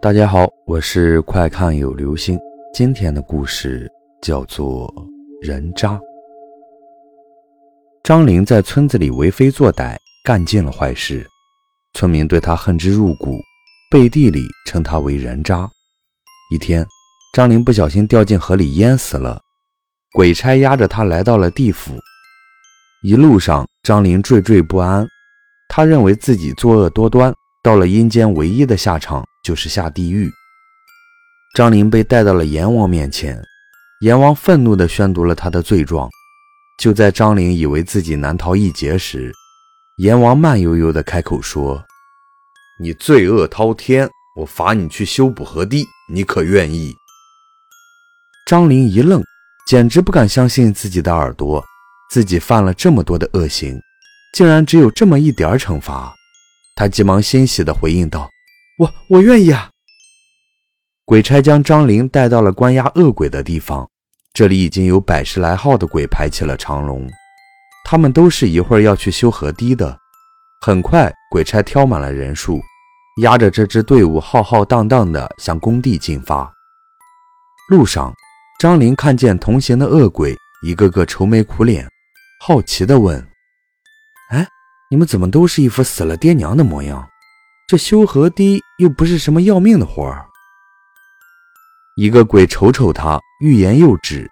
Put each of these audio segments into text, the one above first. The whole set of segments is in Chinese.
大家好，我是快看有流星。今天的故事叫做《人渣》。张玲在村子里为非作歹，干尽了坏事，村民对他恨之入骨，背地里称他为人渣。一天，张玲不小心掉进河里淹死了，鬼差押着他来到了地府。一路上，张玲惴惴不安，他认为自己作恶多端，到了阴间，唯一的下场。就是下地狱。张林被带到了阎王面前，阎王愤怒地宣读了他的罪状。就在张林以为自己难逃一劫时，阎王慢悠悠地开口说：“你罪恶滔天，我罚你去修补河堤，你可愿意？”张林一愣，简直不敢相信自己的耳朵，自己犯了这么多的恶行，竟然只有这么一点惩罚。他急忙欣喜地回应道。我我愿意啊！鬼差将张玲带到了关押恶鬼的地方，这里已经有百十来号的鬼排起了长龙，他们都是一会儿要去修河堤的。很快，鬼差挑满了人数，押着这支队伍浩浩荡荡地向工地进发。路上，张玲看见同行的恶鬼一个个愁眉苦脸，好奇地问：“哎，你们怎么都是一副死了爹娘的模样？”这修河堤又不是什么要命的活儿。一个鬼瞅瞅他，欲言又止，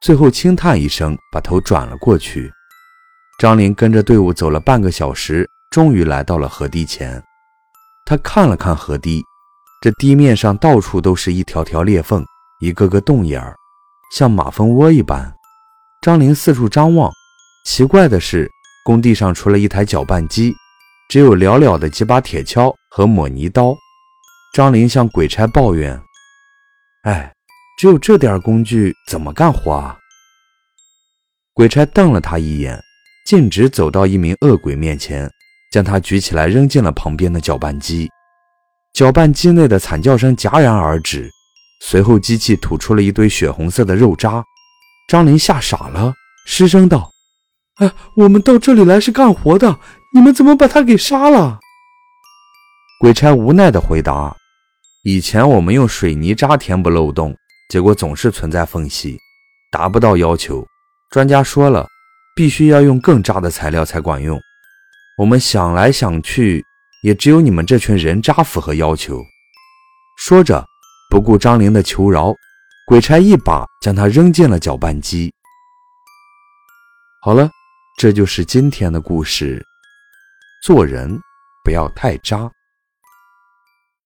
最后轻叹一声，把头转了过去。张林跟着队伍走了半个小时，终于来到了河堤前。他看了看河堤，这地面上到处都是一条条裂缝，一个个洞眼儿，像马蜂窝一般。张林四处张望，奇怪的是，工地上除了一台搅拌机。只有寥寥的几把铁锹和抹泥刀。张林向鬼差抱怨：“哎，只有这点工具，怎么干活啊？”鬼差瞪了他一眼，径直走到一名恶鬼面前，将他举起来扔进了旁边的搅拌机。搅拌机内的惨叫声戛然而止，随后机器吐出了一堆血红色的肉渣。张林吓傻了，失声道：“哎，我们到这里来是干活的。”你们怎么把他给杀了？鬼差无奈地回答：“以前我们用水泥渣填补漏洞，结果总是存在缝隙，达不到要求。专家说了，必须要用更渣的材料才管用。我们想来想去，也只有你们这群人渣符合要求。”说着，不顾张玲的求饶，鬼差一把将他扔进了搅拌机。好了，这就是今天的故事。做人不要太渣。